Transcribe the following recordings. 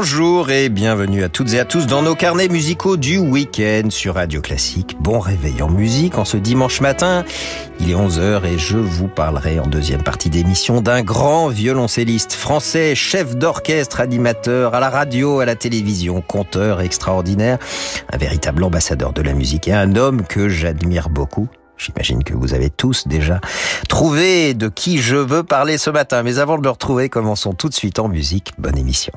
Bonjour et bienvenue à toutes et à tous dans nos carnets musicaux du week-end sur Radio Classique. Bon réveil en musique en ce dimanche matin. Il est 11h et je vous parlerai en deuxième partie d'émission d'un grand violoncelliste français, chef d'orchestre, animateur à la radio, à la télévision, conteur extraordinaire, un véritable ambassadeur de la musique et un homme que j'admire beaucoup. J'imagine que vous avez tous déjà trouvé de qui je veux parler ce matin. Mais avant de le retrouver, commençons tout de suite en musique. Bonne émission.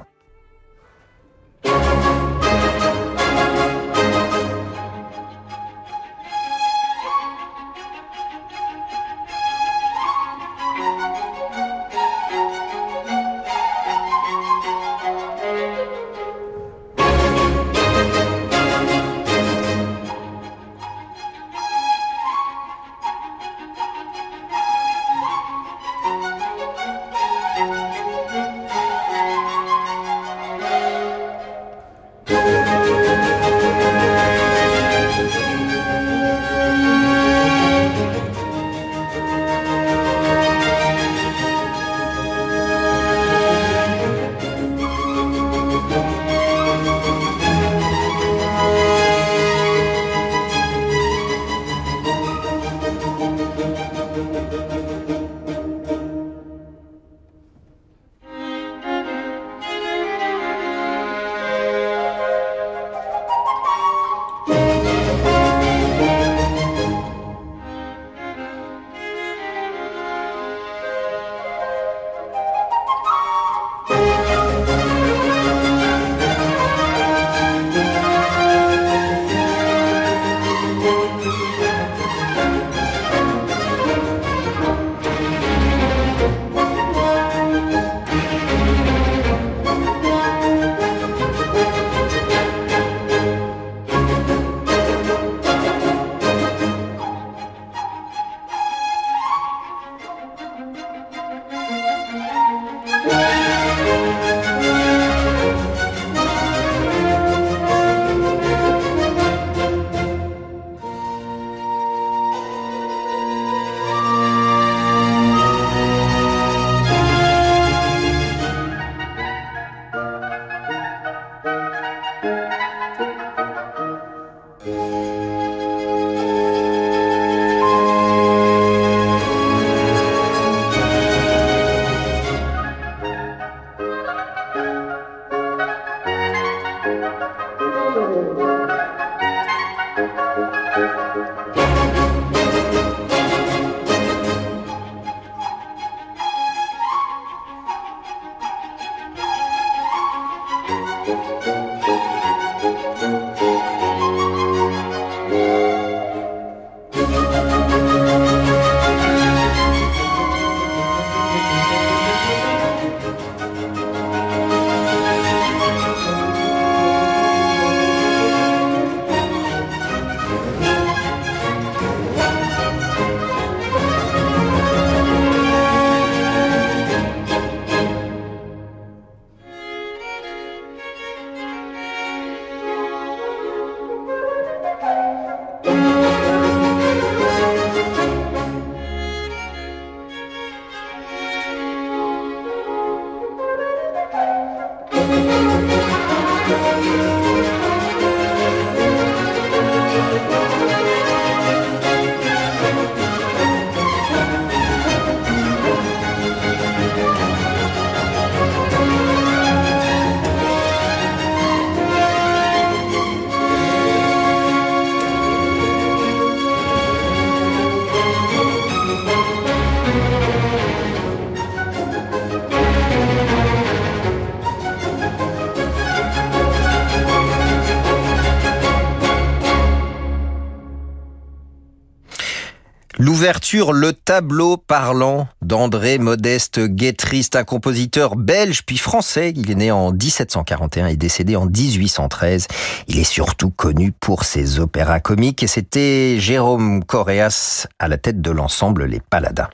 L'ouverture Le tableau parlant d'André Modeste Guétriste, un compositeur belge puis français. Il est né en 1741 et décédé en 1813. Il est surtout connu pour ses opéras comiques et c'était Jérôme Correas à la tête de l'ensemble Les Paladins.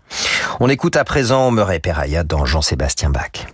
On écoute à présent Murray Peraya dans Jean-Sébastien Bach.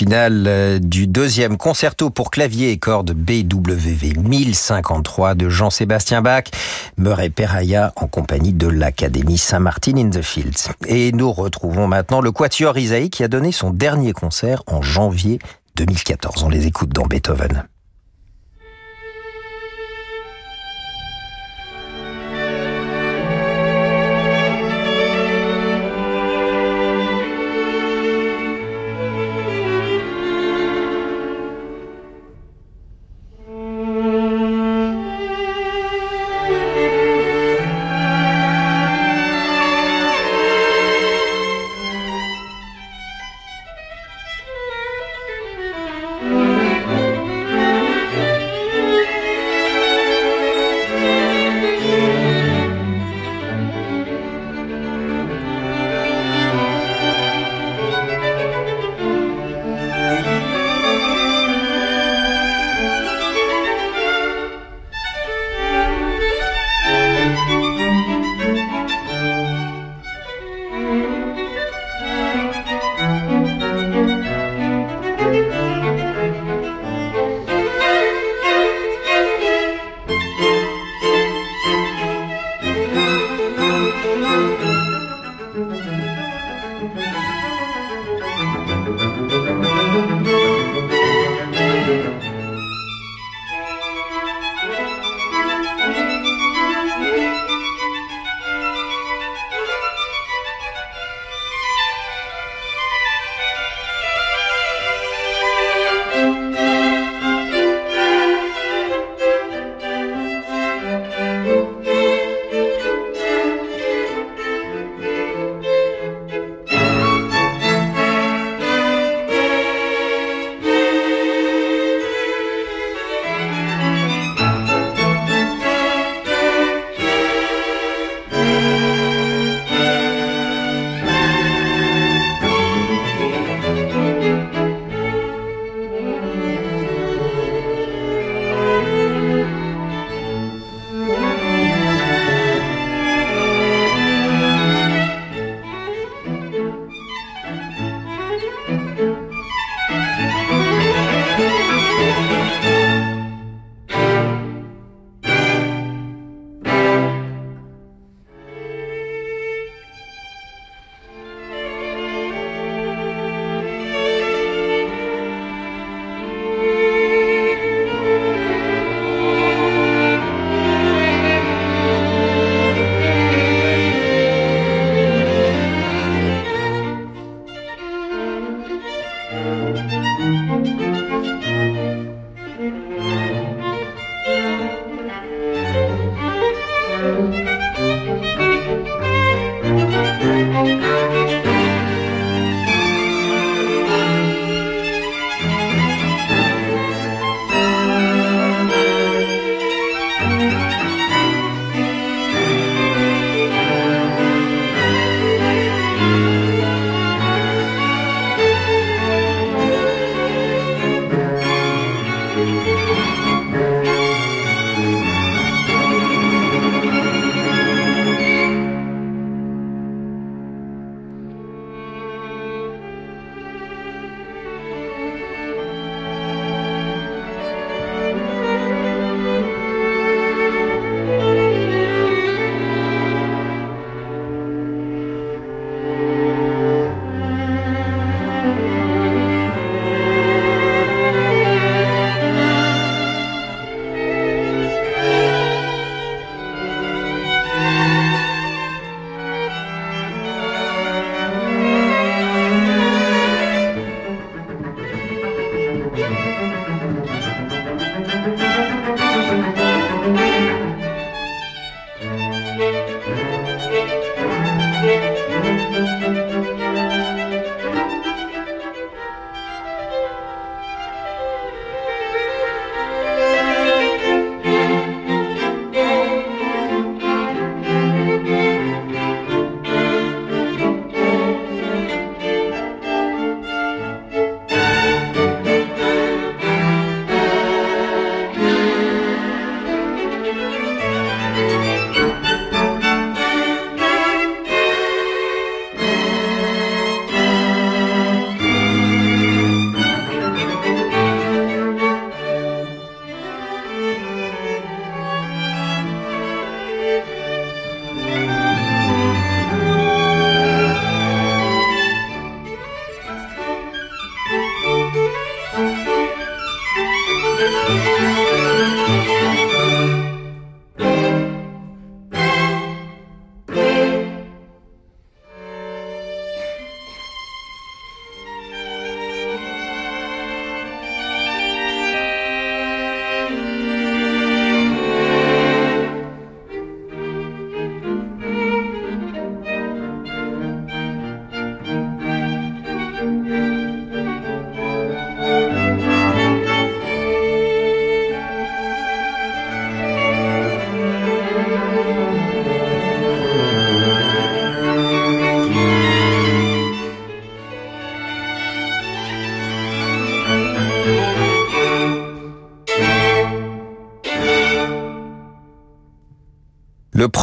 Le final euh, du deuxième concerto pour clavier et cordes BWV 1053 de Jean-Sébastien Bach, Murray Peraya en compagnie de l'Académie Saint-Martin in the Fields. Et nous retrouvons maintenant le Quatuor Isaïe qui a donné son dernier concert en janvier 2014. On les écoute dans Beethoven.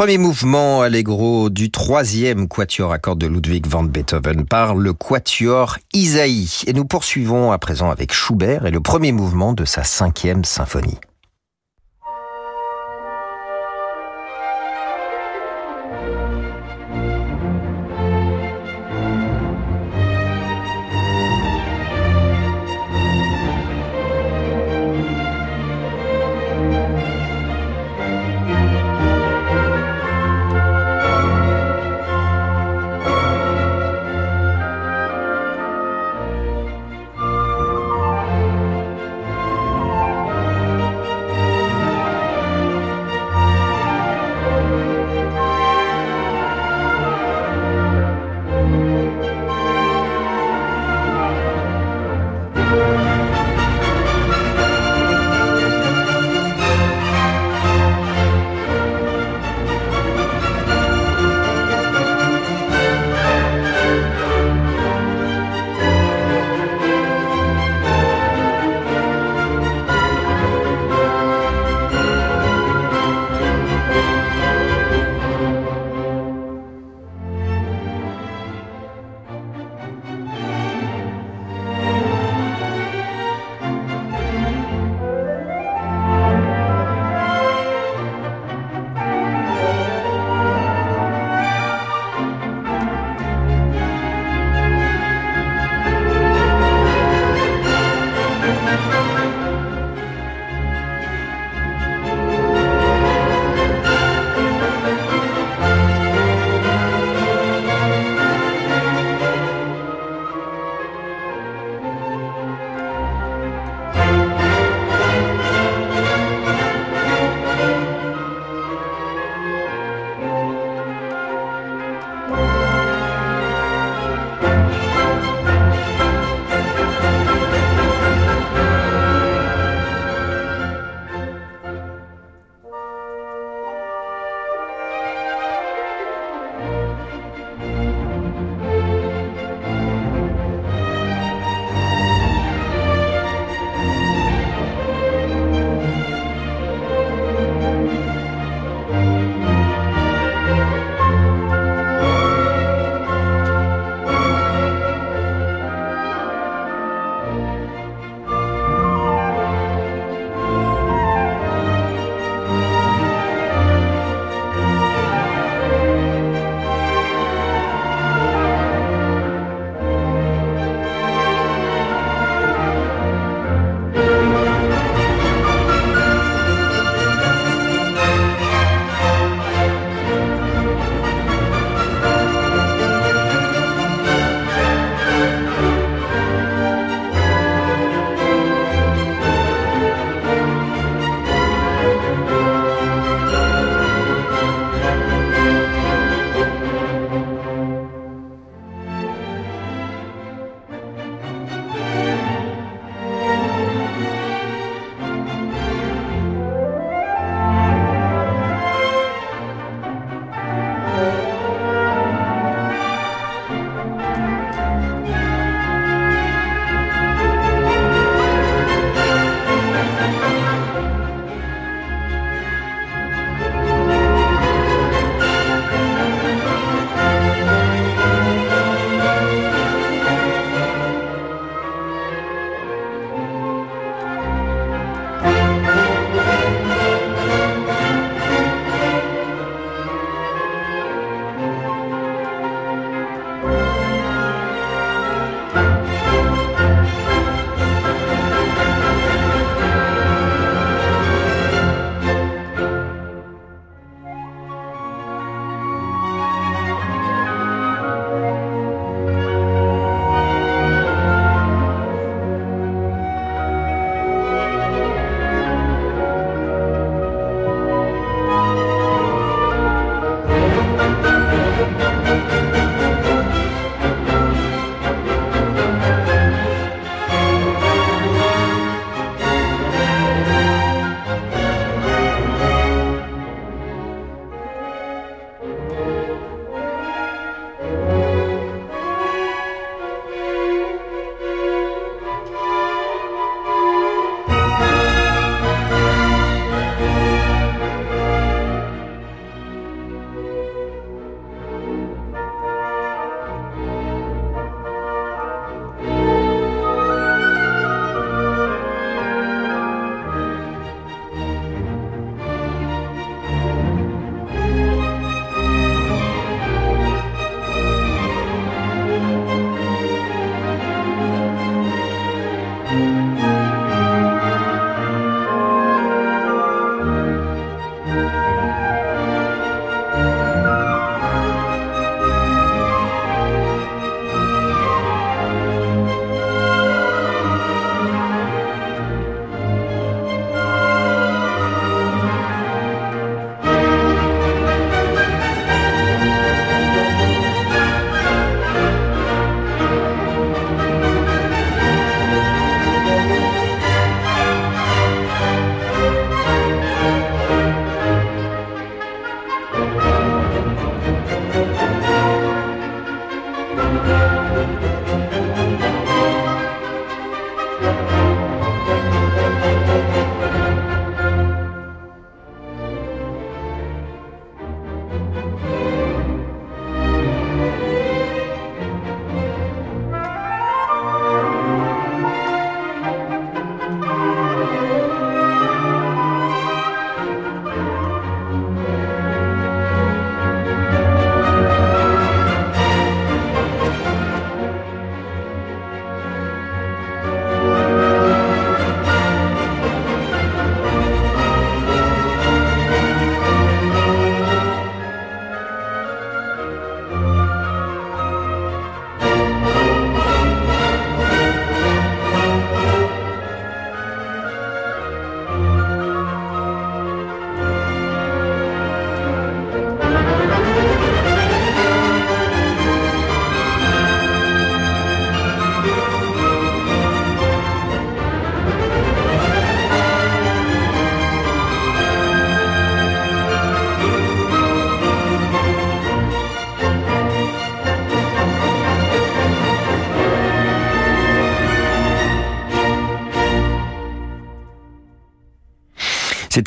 Premier mouvement allegro du troisième quatuor à cordes de Ludwig van Beethoven par le quatuor Isaïe. Et nous poursuivons à présent avec Schubert et le premier mouvement de sa cinquième symphonie.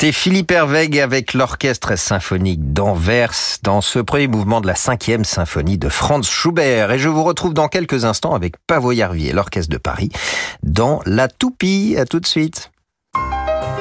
C'était Philippe Hervègue avec l'orchestre symphonique d'Anvers dans ce premier mouvement de la cinquième symphonie de Franz Schubert. Et je vous retrouve dans quelques instants avec Pavoyarvi et l'orchestre de Paris dans La Toupie. À tout de suite.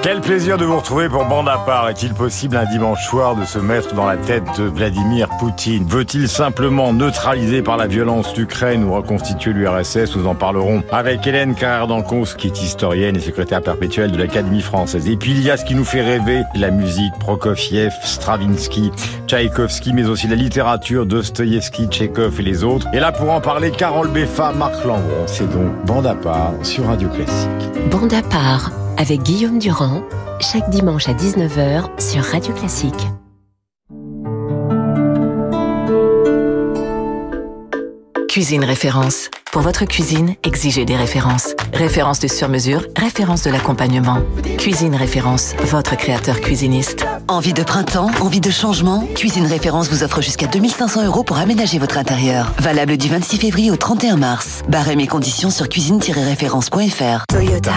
Quel plaisir de vous retrouver pour Bande à part. Est-il possible un dimanche soir de se mettre dans la tête de Vladimir Poutine? Veut-il simplement neutraliser par la violence l'Ukraine ou reconstituer l'URSS Nous en parlerons avec Hélène Carrère-Dancos, qui est historienne et secrétaire perpétuelle de l'Académie française. Et puis il y a ce qui nous fait rêver, la musique, Prokofiev, Stravinsky, Tchaïkovski, mais aussi la littérature, Dostoïevski, Tchekhov et les autres. Et là, pour en parler, Carole Beffa, Marc Lambron. C'est donc Bande à part sur Radio Classique. Bande à part avec Guillaume Durand, chaque dimanche à 19h sur Radio Classique. Cuisine référence. Pour votre cuisine, exigez des références. Références de sur-mesure, références de l'accompagnement. Cuisine référence, votre créateur cuisiniste. Envie de printemps, envie de changement? Cuisine référence vous offre jusqu'à 2500 euros pour aménager votre intérieur. Valable du 26 février au 31 mars. Barrez mes conditions sur cuisine-référence.fr. Toyota.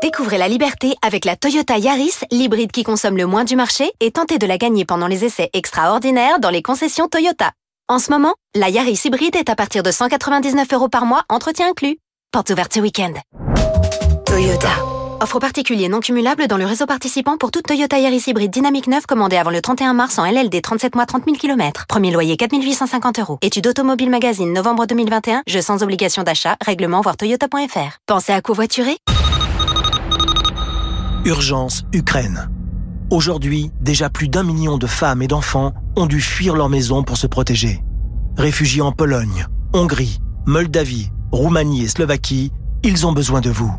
Découvrez la liberté avec la Toyota Yaris, l'hybride qui consomme le moins du marché, et tentez de la gagner pendant les essais extraordinaires dans les concessions Toyota. En ce moment, la Yaris hybride est à partir de 199 euros par mois, entretien inclus. Portes ouvertes ce week-end. Toyota. Offre particulier non cumulable dans le réseau participant pour toute Toyota Yaris hybride dynamique 9 commandée avant le 31 mars en LLD 37 mois 30 000 km. Premier loyer 4 850 euros. Étude Automobile Magazine novembre 2021. Jeu sans obligation d'achat. Règlement voir toyota.fr. Pensez à covoiturer Urgence Ukraine. Aujourd'hui, déjà plus d'un million de femmes et d'enfants ont dû fuir leur maison pour se protéger. Réfugiés en Pologne, Hongrie, Moldavie, Roumanie et Slovaquie, ils ont besoin de vous.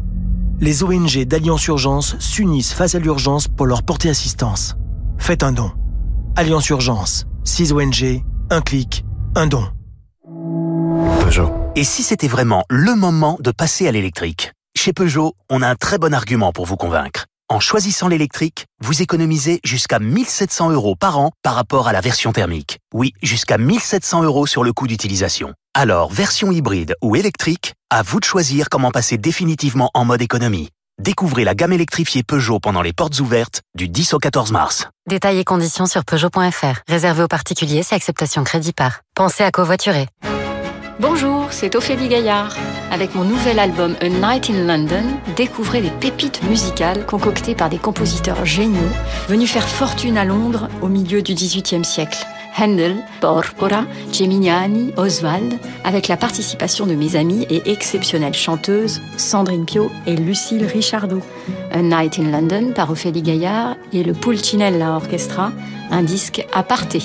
Les ONG d'Alliance Urgence s'unissent face à l'urgence pour leur porter assistance. Faites un don. Alliance Urgence, 6 ONG, un clic, un don. Peugeot. Et si c'était vraiment le moment de passer à l'électrique? Chez Peugeot, on a un très bon argument pour vous convaincre. En choisissant l'électrique, vous économisez jusqu'à 1700 euros par an par rapport à la version thermique. Oui, jusqu'à 1700 euros sur le coût d'utilisation. Alors, version hybride ou électrique, à vous de choisir comment passer définitivement en mode économie. Découvrez la gamme électrifiée Peugeot pendant les portes ouvertes du 10 au 14 mars. Détails et conditions sur Peugeot.fr. Réservé aux particuliers, c'est acceptation crédit par. Pensez à covoiturer. Bonjour, c'est Ophélie Gaillard. Avec mon nouvel album A Night in London, découvrez les pépites musicales concoctées par des compositeurs géniaux venus faire fortune à Londres au milieu du XVIIIe siècle. Handel, Porpora, Geminiani, Oswald, avec la participation de mes amies et exceptionnelles chanteuses Sandrine Pio et Lucille Richardot. A Night in London par Ophélie Gaillard et le Pulcinella Orchestra, un disque aparté.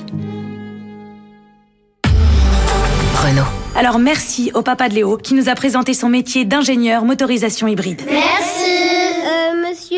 Renault. Alors merci au papa de Léo qui nous a présenté son métier d'ingénieur motorisation hybride. Merci.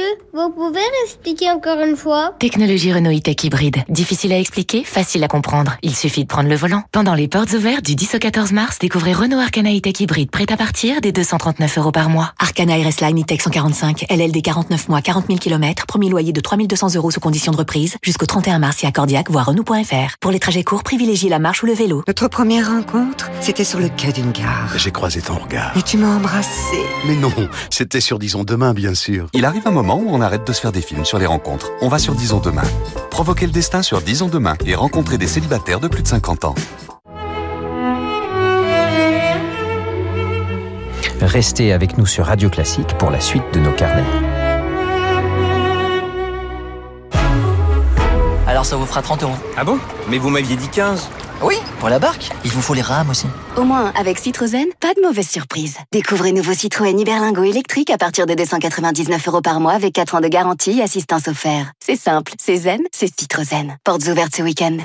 Monsieur, vous pouvez expliquer encore une fois? Technologie Renault e-tech hybride. Difficile à expliquer, facile à comprendre. Il suffit de prendre le volant. Pendant les portes ouvertes du 10 au 14 mars, découvrez Renault Arcana e-tech hybride prêt à partir des 239 euros par mois. Arcana RS Line e-tech 145, LLD 49 mois, 40 000 km, premier loyer de 3200 euros sous conditions de reprise, jusqu'au 31 mars et à Cordiac, voire Renault.fr. Pour les trajets courts, privilégiez la marche ou le vélo. Notre première rencontre, c'était sur le quai d'une gare. J'ai croisé ton regard. Et tu m'as embrassé. Mais non, c'était sur Disons Demain, bien sûr. Il arrive un moment on arrête de se faire des films sur les rencontres. On va sur Disons Demain. Provoquer le destin sur Disons Demain et rencontrer des célibataires de plus de 50 ans. Restez avec nous sur Radio Classique pour la suite de nos carnets. Ça vous fera 30 euros. Ah bon? Mais vous m'aviez dit 15. Oui, pour la barque. Il vous faut les rames aussi. Au moins, avec Citroën, pas de mauvaise surprise. Découvrez nouveau Citroën Iberlingo électrique à partir de 299 euros par mois avec 4 ans de garantie et assistance offerte. C'est simple, c'est zen, c'est Citroën. Portes ouvertes ce week-end.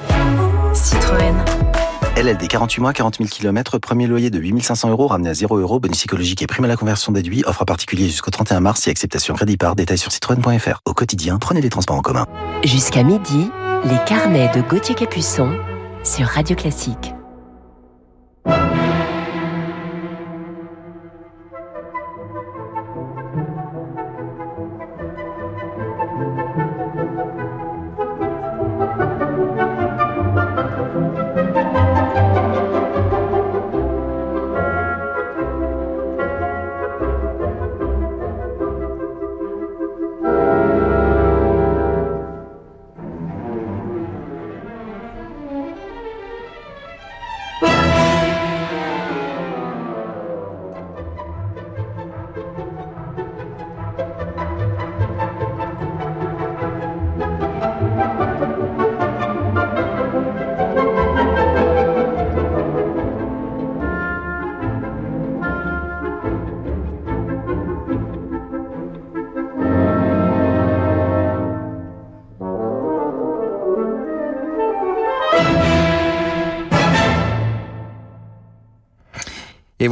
Citroën. LLD 48 mois, 40 000 km, premier loyer de 8500 euros, ramené à 0 euros, bonus psychologique et prime à la conversion déduit, offre à particulier jusqu'au 31 mars et acceptation crédit par, détail sur citroën.fr. Au quotidien, prenez les transports en commun. Jusqu'à midi, les carnets de Gauthier Capuçon sur Radio Classique.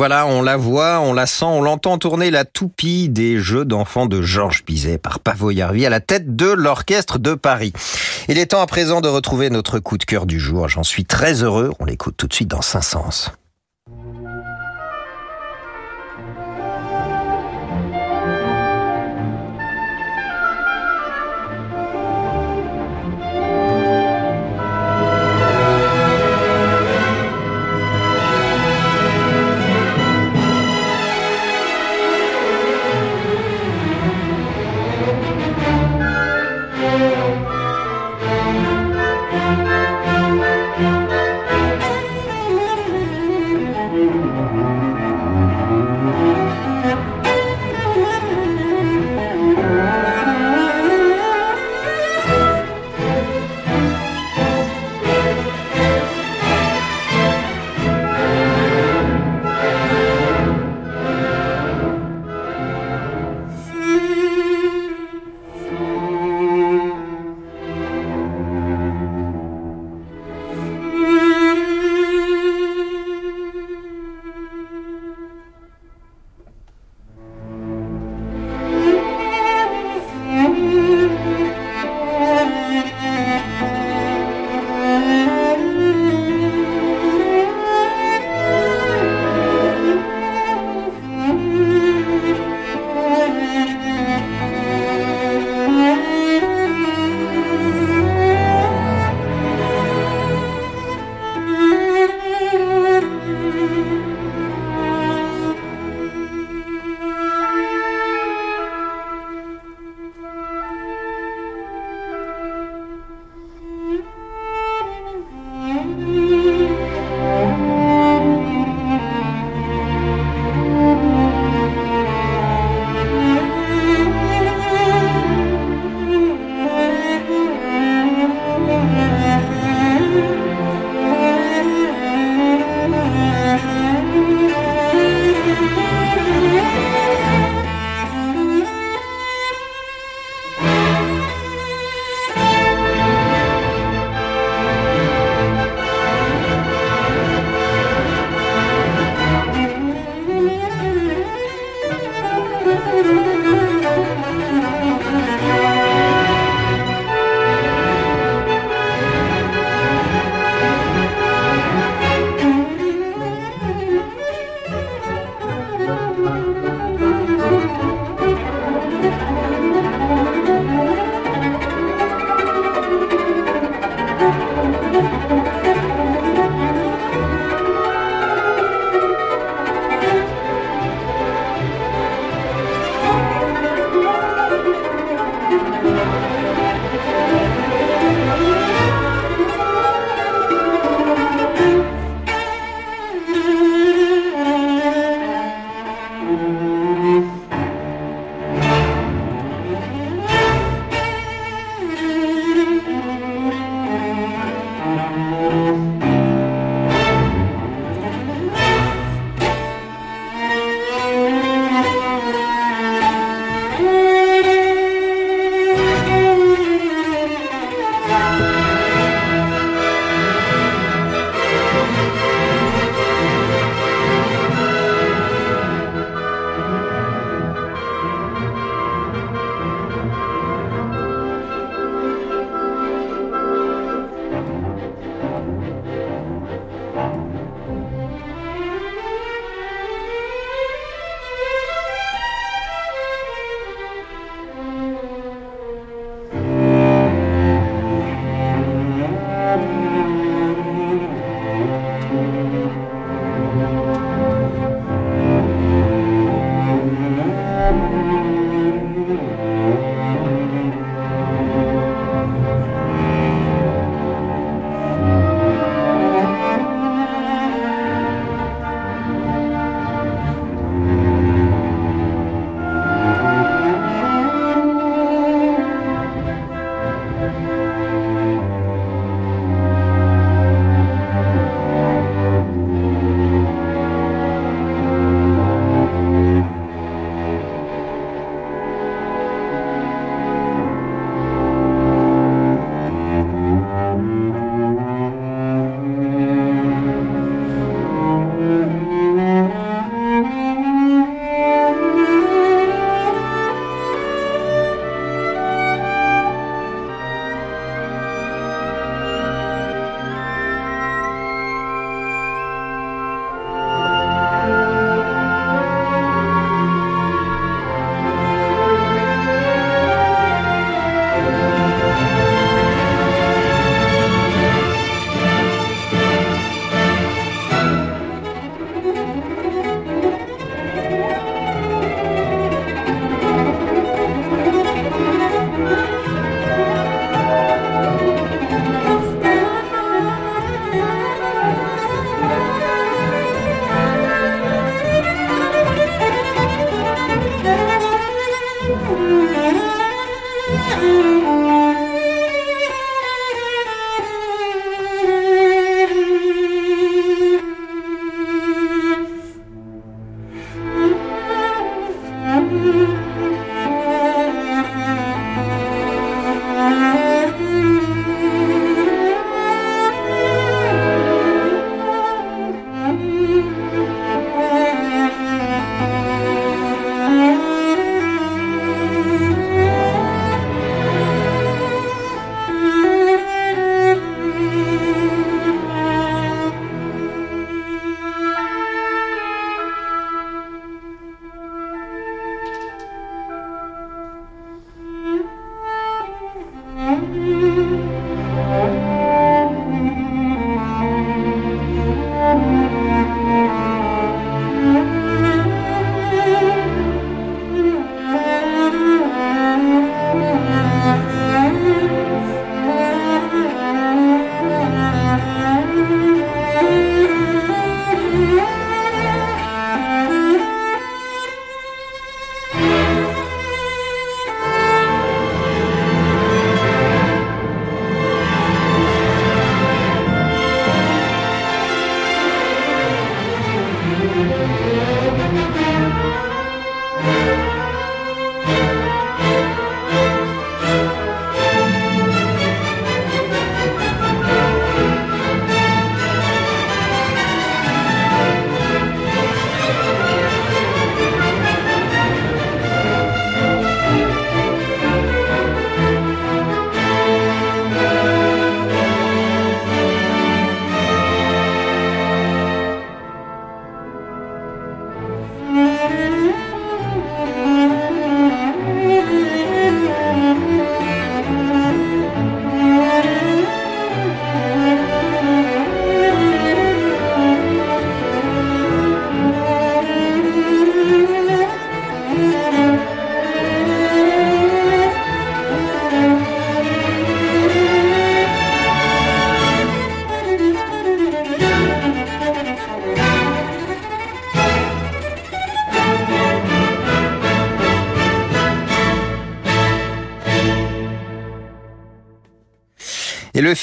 Voilà, on la voit, on la sent, on l'entend tourner la toupie des jeux d'enfants de Georges Bizet par Pavo Yarvi à la tête de l'Orchestre de Paris. Il est temps à présent de retrouver notre coup de cœur du jour. J'en suis très heureux. On l'écoute tout de suite dans Saint-Sens.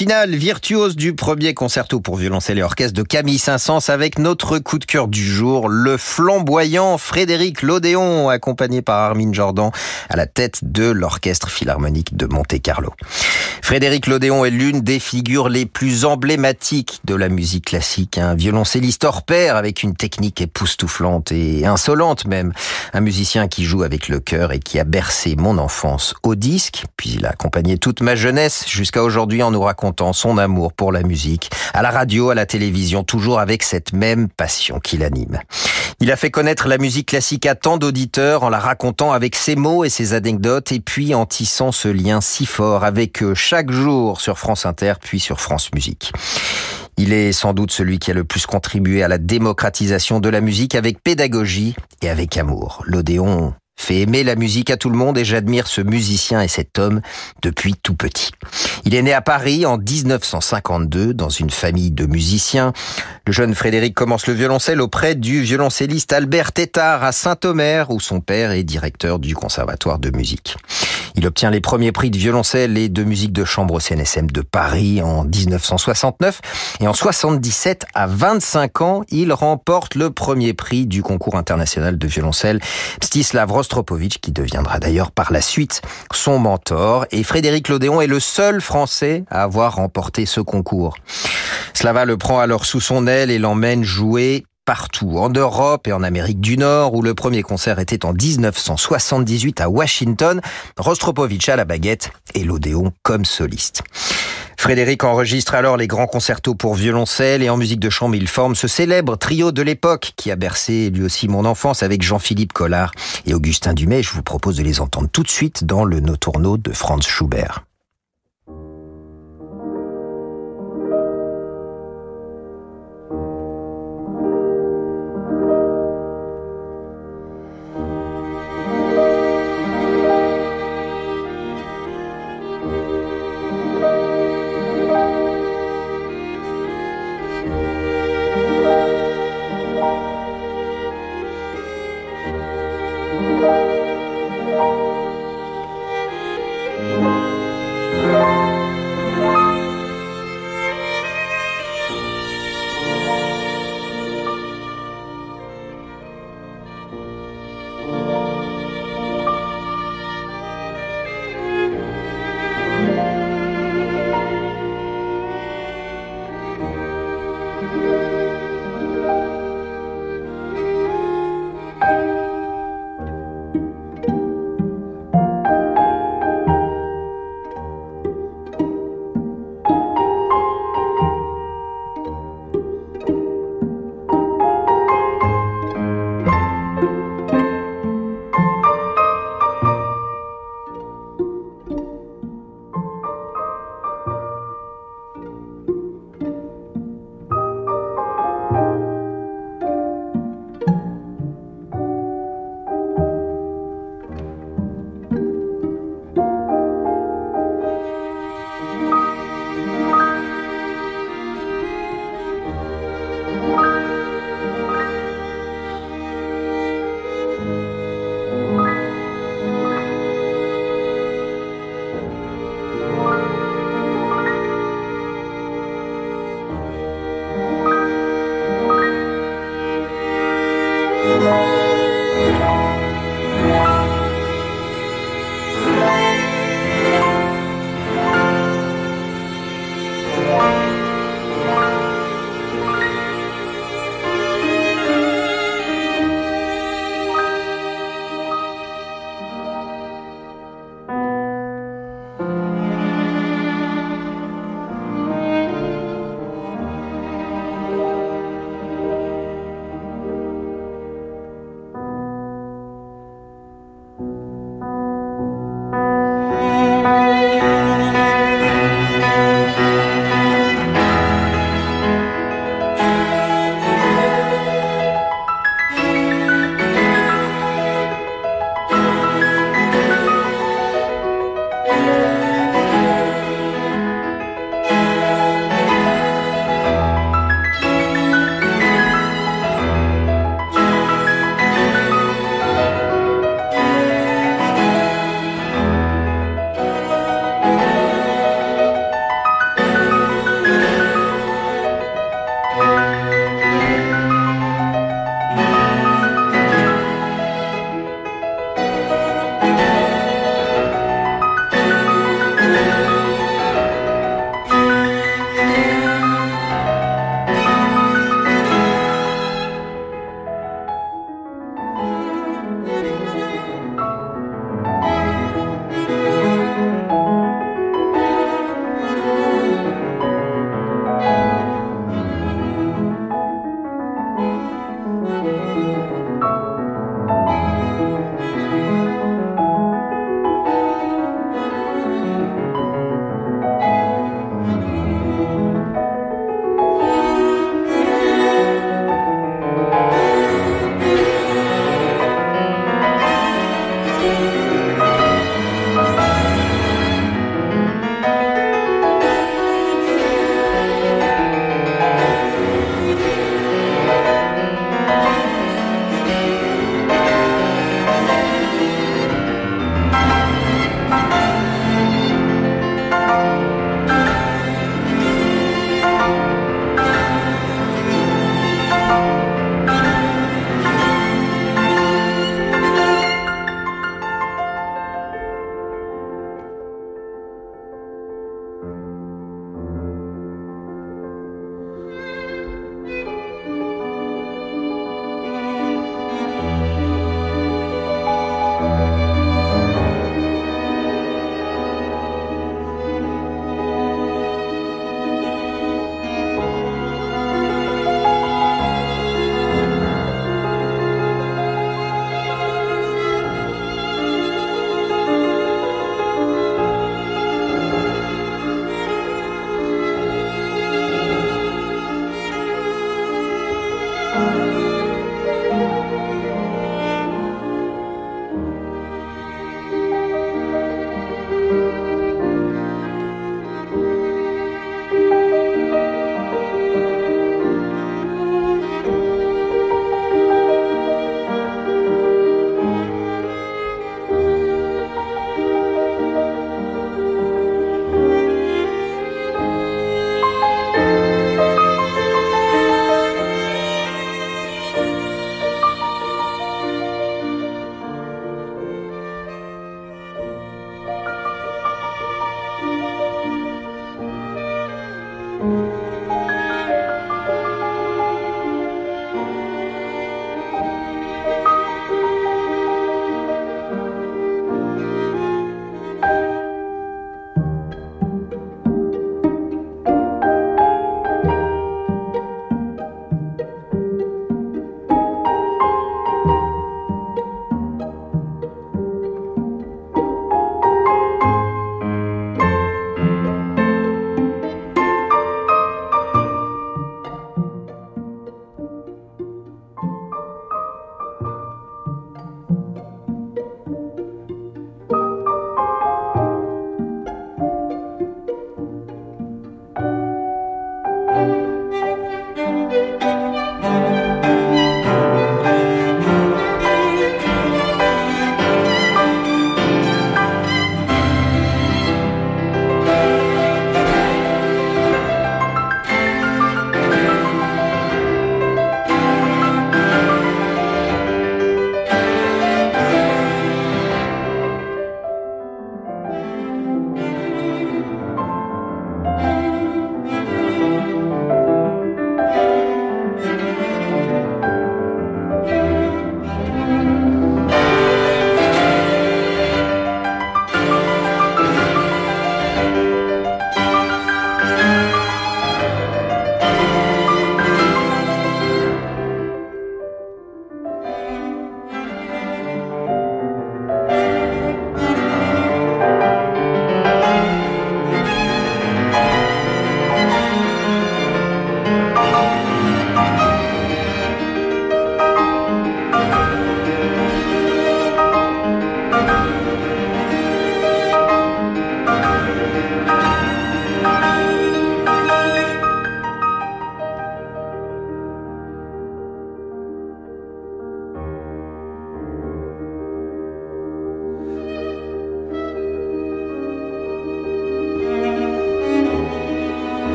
Et le final virtuose du premier concerto pour violoncelle et orchestre de Camille Saint-Saëns avec notre coup de cœur du jour, le flamboyant Frédéric Lodéon, accompagné par Armin Jordan à la tête de l'orchestre philharmonique de Monte-Carlo. Frédéric Lodéon est l'une des figures les plus emblématiques de la musique classique, un violoncelliste hors pair avec une technique époustouflante et insolente même, un musicien qui joue avec le cœur et qui a bercé mon enfance au disque, puis il a accompagné toute ma jeunesse jusqu'à aujourd'hui en nous racontant son amour pour la musique, à la radio, à la télévision, toujours avec cette même passion qui l'anime. Il a fait connaître la musique classique à tant d'auditeurs en la racontant avec ses mots et ses anecdotes et puis en tissant ce lien si fort avec eux chaque jour sur France Inter puis sur France Musique. Il est sans doute celui qui a le plus contribué à la démocratisation de la musique avec pédagogie et avec amour. L'Odéon fait aimer la musique à tout le monde et j'admire ce musicien et cet homme depuis tout petit. Il est né à Paris en 1952 dans une famille de musiciens. Le jeune Frédéric commence le violoncelle auprès du violoncelliste Albert Tétard à Saint-Omer où son père est directeur du conservatoire de musique. Il obtient les premiers prix de violoncelle et de musique de chambre au CNSM de Paris en 1969 et en 77 à 25 ans, il remporte le premier prix du concours international de violoncelle. Stislav Rostropovitch qui deviendra d'ailleurs par la suite son mentor. Et Frédéric Lodéon est le seul français à avoir remporté ce concours. Slava le prend alors sous son aile et l'emmène jouer partout, en Europe et en Amérique du Nord, où le premier concert était en 1978 à Washington, Rostropovitch à la baguette et l'Odéon comme soliste. Frédéric enregistre alors les grands concertos pour violoncelle et en musique de chambre, il forme ce célèbre trio de l'époque qui a bercé lui aussi mon enfance avec Jean-Philippe Collard et Augustin Dumay. Je vous propose de les entendre tout de suite dans le Notourno de Franz Schubert.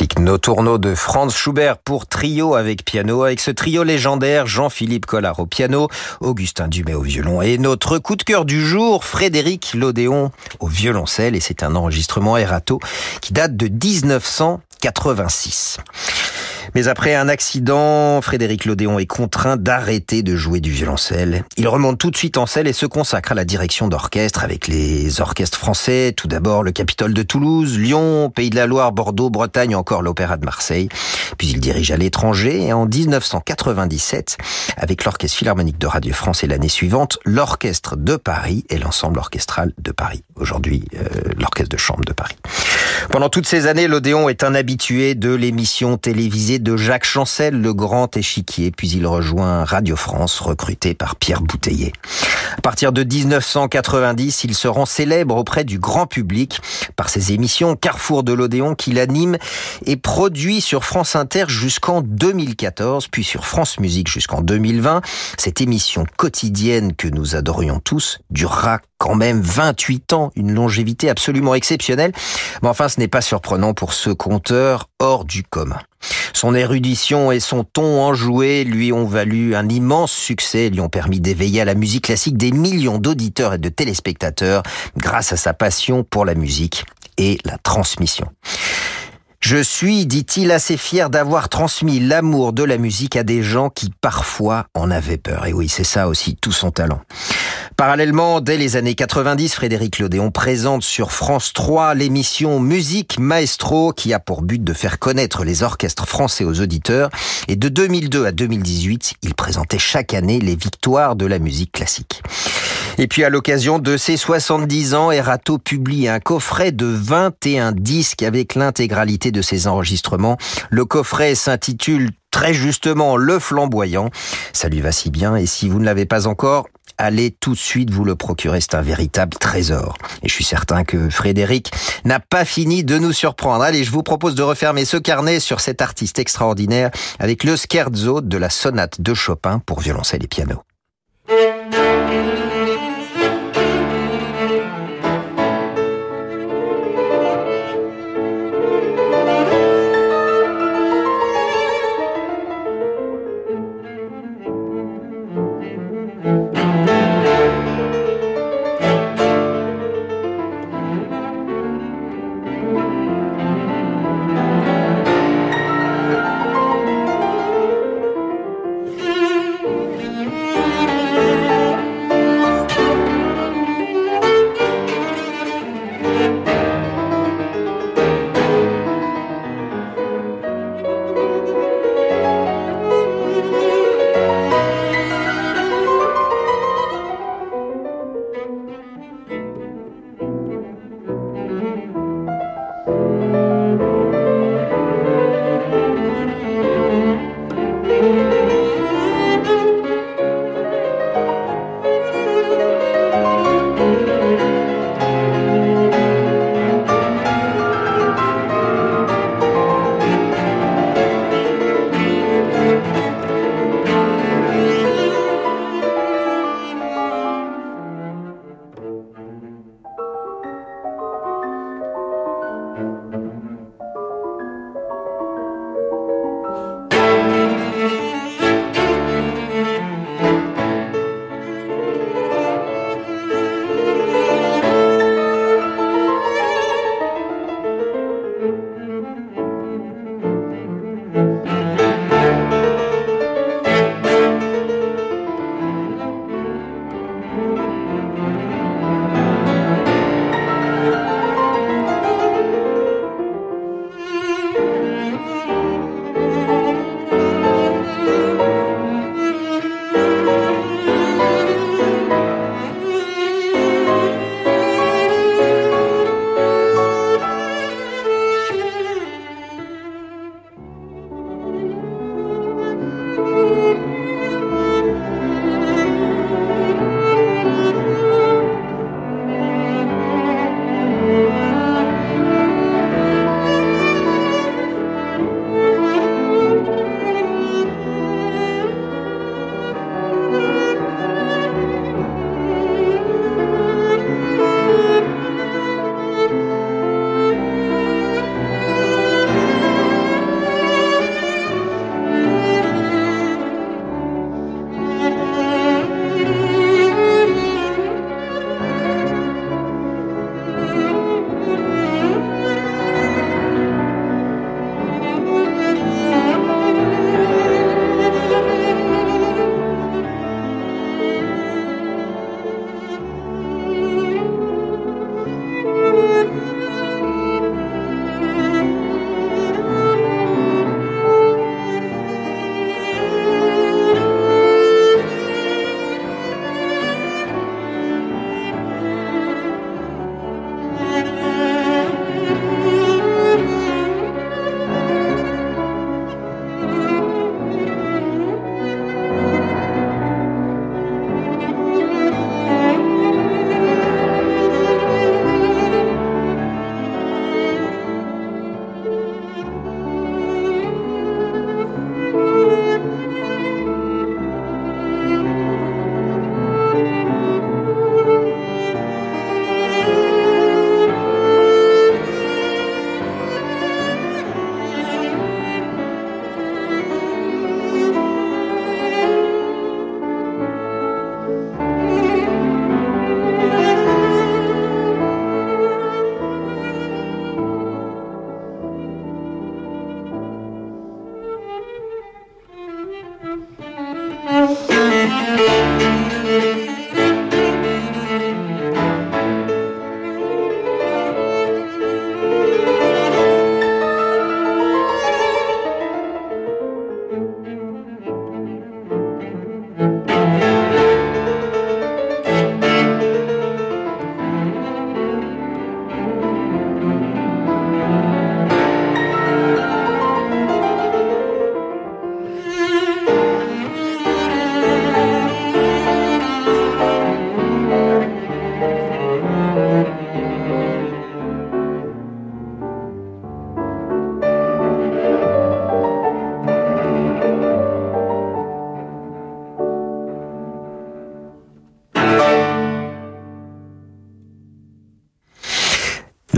Magnifique Notourno de Franz Schubert pour trio avec piano, avec ce trio légendaire, Jean-Philippe Collard au piano, Augustin Dumay au violon et notre coup de cœur du jour, Frédéric Lodéon au violoncelle et c'est un enregistrement Erato qui date de 1986. Mais après un accident, Frédéric Lodéon est contraint d'arrêter de jouer du violoncelle. Il remonte tout de suite en selle et se consacre à la direction d'orchestre avec les orchestres français, tout d'abord le Capitole de Toulouse, Lyon, Pays de la Loire, Bordeaux, Bretagne, encore l'Opéra de Marseille. Puis il dirige à l'étranger et en 1997, avec l'Orchestre Philharmonique de Radio France et l'année suivante, l'Orchestre de Paris et l'Ensemble orchestral de Paris. Aujourd'hui, euh, l'Orchestre de Chambre de Paris. Pendant toutes ces années, l'Odéon est un habitué de l'émission télévisée de Jacques Chancel, le grand échiquier, puis il rejoint Radio France, recruté par Pierre Bouteiller. À partir de 1990, il se rend célèbre auprès du grand public par ses émissions Carrefour de l'Odéon qu'il anime et produit sur France Inter jusqu'en 2014, puis sur France Musique jusqu'en 2020. Cette émission quotidienne que nous adorions tous durera quand même 28 ans, une longévité absolument exceptionnelle. Mais enfin, ce n'est pas surprenant pour ce conteur hors du commun. Son érudition et son ton enjoué lui ont valu un immense succès, lui ont permis d'éveiller à la musique classique des millions d'auditeurs et de téléspectateurs grâce à sa passion pour la musique et la transmission. Je suis, dit-il, assez fier d'avoir transmis l'amour de la musique à des gens qui parfois en avaient peur. Et oui, c'est ça aussi tout son talent. Parallèlement, dès les années 90, Frédéric Lodéon présente sur France 3 l'émission Musique Maestro qui a pour but de faire connaître les orchestres français aux auditeurs. Et de 2002 à 2018, il présentait chaque année les victoires de la musique classique. Et puis à l'occasion de ses 70 ans, Erato publie un coffret de 21 disques avec l'intégralité de ses enregistrements. Le coffret s'intitule très justement Le Flamboyant. Ça lui va si bien et si vous ne l'avez pas encore, allez tout de suite vous le procurer, c'est un véritable trésor. Et je suis certain que Frédéric n'a pas fini de nous surprendre. Allez, je vous propose de refermer ce carnet sur cet artiste extraordinaire avec le scherzo de la sonate de Chopin pour violoncelle et piano.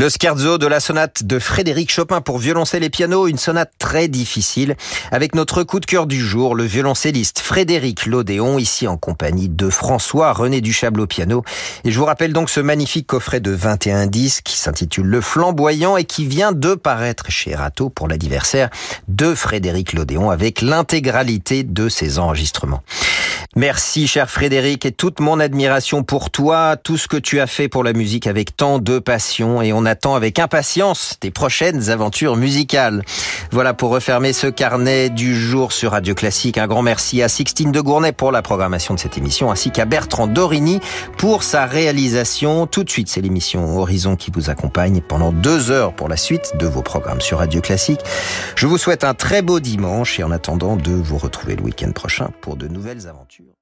Le scherzo de la sonate de Frédéric Chopin pour violoncelle et piano, une sonate très difficile, avec notre coup de cœur du jour, le violoncelliste Frédéric Lodéon, ici en compagnie de François René Duchable au piano. Et je vous rappelle donc ce magnifique coffret de 21 disques qui s'intitule Le Flamboyant et qui vient de paraître chez Rato pour l'anniversaire de Frédéric Lodéon avec l'intégralité de ses enregistrements. Merci cher Frédéric et toute mon admiration pour toi, tout ce que tu as fait pour la musique avec tant de passion et on attend avec impatience tes prochaines aventures musicales. Voilà pour refermer ce carnet du jour sur Radio Classique. Un grand merci à Sixtine de Gournay pour la programmation de cette émission ainsi qu'à Bertrand Dorini pour sa réalisation. Tout de suite, c'est l'émission Horizon qui vous accompagne pendant deux heures pour la suite de vos programmes sur Radio Classique. Je vous souhaite un très beau dimanche et en attendant de vous retrouver le week-end prochain pour de nouvelles aventures.